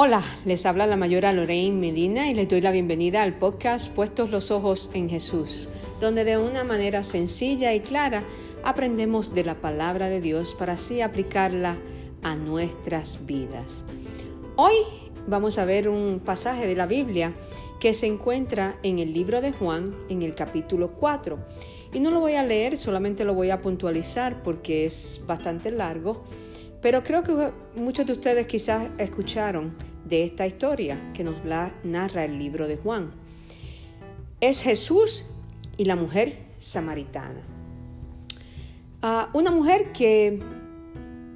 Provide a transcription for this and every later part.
Hola, les habla la mayora Lorraine Medina y les doy la bienvenida al podcast Puestos los Ojos en Jesús, donde de una manera sencilla y clara aprendemos de la palabra de Dios para así aplicarla a nuestras vidas. Hoy vamos a ver un pasaje de la Biblia que se encuentra en el libro de Juan, en el capítulo 4. Y no lo voy a leer, solamente lo voy a puntualizar porque es bastante largo, pero creo que muchos de ustedes quizás escucharon de esta historia que nos la narra el libro de Juan. Es Jesús y la mujer samaritana. Ah, una mujer que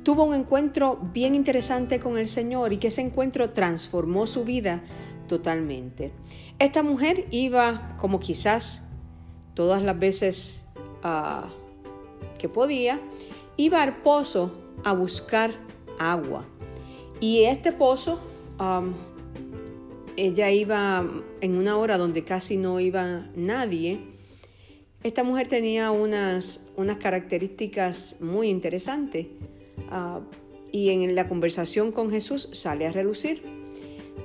tuvo un encuentro bien interesante con el Señor y que ese encuentro transformó su vida totalmente. Esta mujer iba, como quizás todas las veces ah, que podía, iba al pozo a buscar agua. Y este pozo ella iba en una hora donde casi no iba nadie. Esta mujer tenía unas, unas características muy interesantes ah, y en la conversación con Jesús sale a relucir.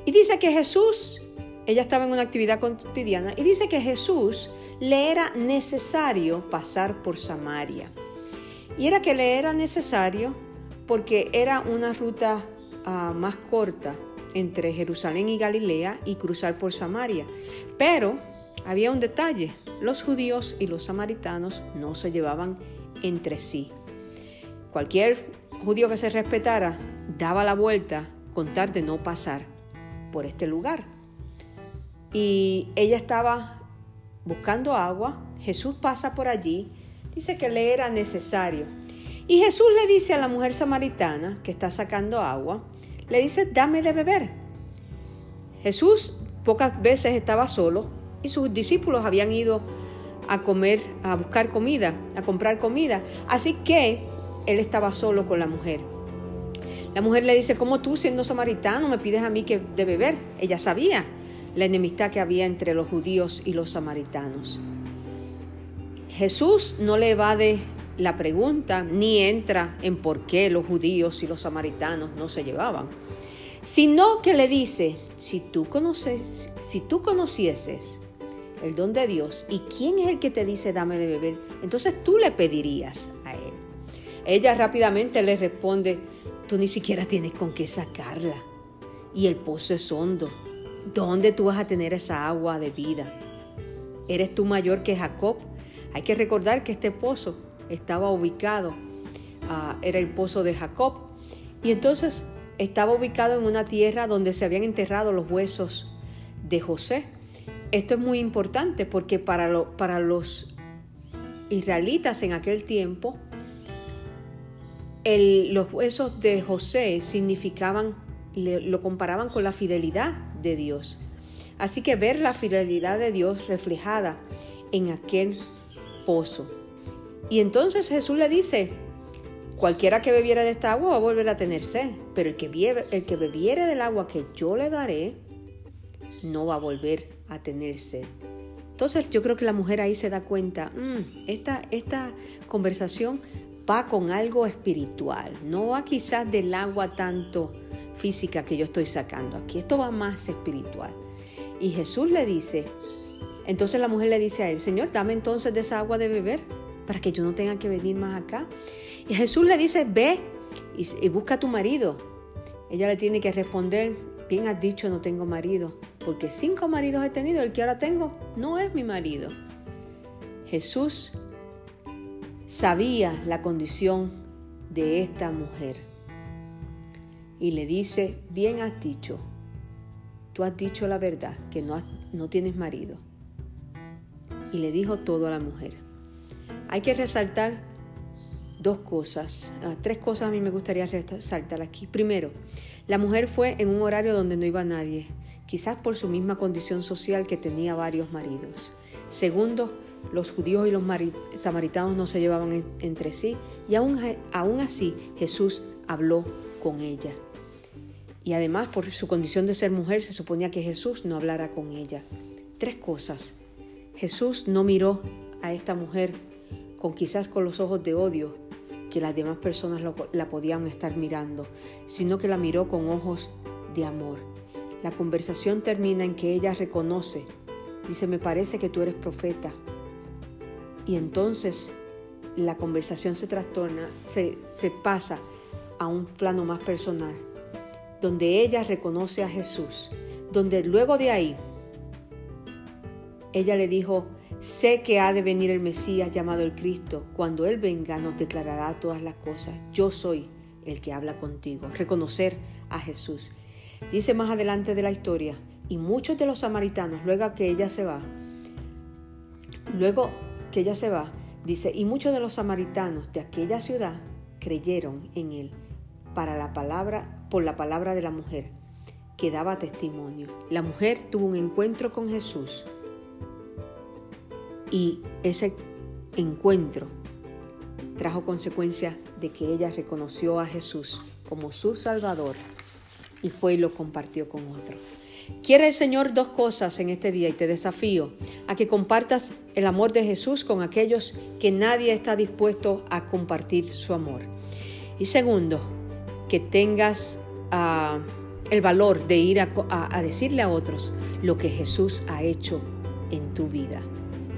Y dice que Jesús, ella estaba en una actividad cotidiana, y dice que Jesús le era necesario pasar por Samaria. Y era que le era necesario porque era una ruta ah, más corta entre Jerusalén y Galilea y cruzar por Samaria. Pero había un detalle, los judíos y los samaritanos no se llevaban entre sí. Cualquier judío que se respetara daba la vuelta con tal de no pasar por este lugar. Y ella estaba buscando agua, Jesús pasa por allí, dice que le era necesario. Y Jesús le dice a la mujer samaritana que está sacando agua, le dice, dame de beber. Jesús pocas veces estaba solo y sus discípulos habían ido a comer, a buscar comida, a comprar comida. Así que él estaba solo con la mujer. La mujer le dice, ¿cómo tú siendo samaritano me pides a mí que de beber? Ella sabía la enemistad que había entre los judíos y los samaritanos. Jesús no le evade la pregunta ni entra en por qué los judíos y los samaritanos no se llevaban, sino que le dice, si tú conoces, si tú conocieses el don de Dios y quién es el que te dice dame de beber, entonces tú le pedirías a él. Ella rápidamente le responde, tú ni siquiera tienes con qué sacarla y el pozo es hondo. ¿Dónde tú vas a tener esa agua de vida? ¿Eres tú mayor que Jacob? Hay que recordar que este pozo estaba ubicado, ah, era el pozo de Jacob, y entonces estaba ubicado en una tierra donde se habían enterrado los huesos de José. Esto es muy importante porque para, para los israelitas en aquel tiempo, los huesos de José significaban, lo comparaban con la fidelidad de Dios. Así que ver la fidelidad de Dios reflejada en aquel pozo. Y entonces Jesús le dice, cualquiera que bebiera de esta agua va a volver a tener sed, pero el que, el que bebiere del agua que yo le daré, no va a volver a tener sed. Entonces yo creo que la mujer ahí se da cuenta, mm, esta, esta conversación va con algo espiritual, no va quizás del agua tanto física que yo estoy sacando aquí, esto va más espiritual. Y Jesús le dice, entonces la mujer le dice a él, Señor, dame entonces de esa agua de beber para que yo no tenga que venir más acá. Y Jesús le dice, ve y, busca a tu marido. Ella le tiene que responder, bien has dicho, no tengo marido, porque cinco maridos he tenido, el que ahora tengo no es mi marido. Jesús sabía la condición de esta mujer y le dice, bien has dicho, tú has dicho la verdad, que no, no tienes marido. Y le dijo todo a la mujer. Hay que resaltar dos cosas, ah, tres cosas a mí me gustaría resaltar aquí. Primero, la mujer fue en un horario donde no iba nadie, quizás por su misma condición social que tenía varios maridos. Segundo, los judíos y los samaritanos no se llevaban entre sí y aún, aún así Jesús habló con ella. Y además por su condición de ser mujer se suponía que Jesús no hablara con ella. Tres cosas. Jesús no miró a esta mujer con quizás con los ojos de odio que las demás personas la podían estar mirando, sino que la miró con ojos de amor. La conversación termina en que ella reconoce, dice, me parece que tú eres profeta. Y entonces la conversación se trastorna, se, se pasa a un plano más personal, donde ella reconoce a Jesús, donde luego de ahí ella le dijo, sé que ha de venir el Mesías llamado el Cristo, cuando Él venga nos declarará todas las cosas, yo soy el que habla contigo, reconocer a Jesús. Dice más adelante de la historia, y muchos de los samaritanos, luego que ella se va, luego que ella se va, dice, y muchos de los samaritanos de aquella ciudad creyeron en él para la palabra, por la palabra de la mujer que daba testimonio. La mujer tuvo un encuentro con Jesús y ese encuentro trajo consecuencia de que ella reconoció a Jesús como su Salvador y fue y lo compartió con otro. Quiere el Señor dos cosas en este día y te desafío a que compartas el amor de Jesús con aquellos que nadie está dispuesto a compartir su amor. Y segundo, que tengas uh, el valor de ir a decirle a otros lo que Jesús ha hecho en tu vida.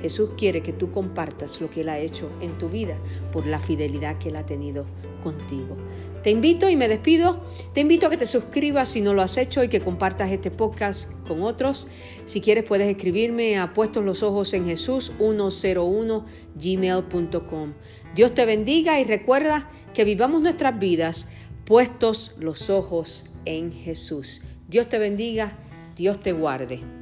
Jesús quiere que tú compartas lo que Él ha hecho en tu vida por la fidelidad que Él ha tenido contigo. Te invito y me despido. Te invito a que te suscribas si no lo has hecho y que compartas este podcast con otros. Si quieres puedes escribirme a puestos los ojos en Jesús 101 gmail.com. Dios te bendiga y recuerda que vivamos nuestras vidas puestos los ojos en Jesús. Dios te bendiga, Dios te guarde.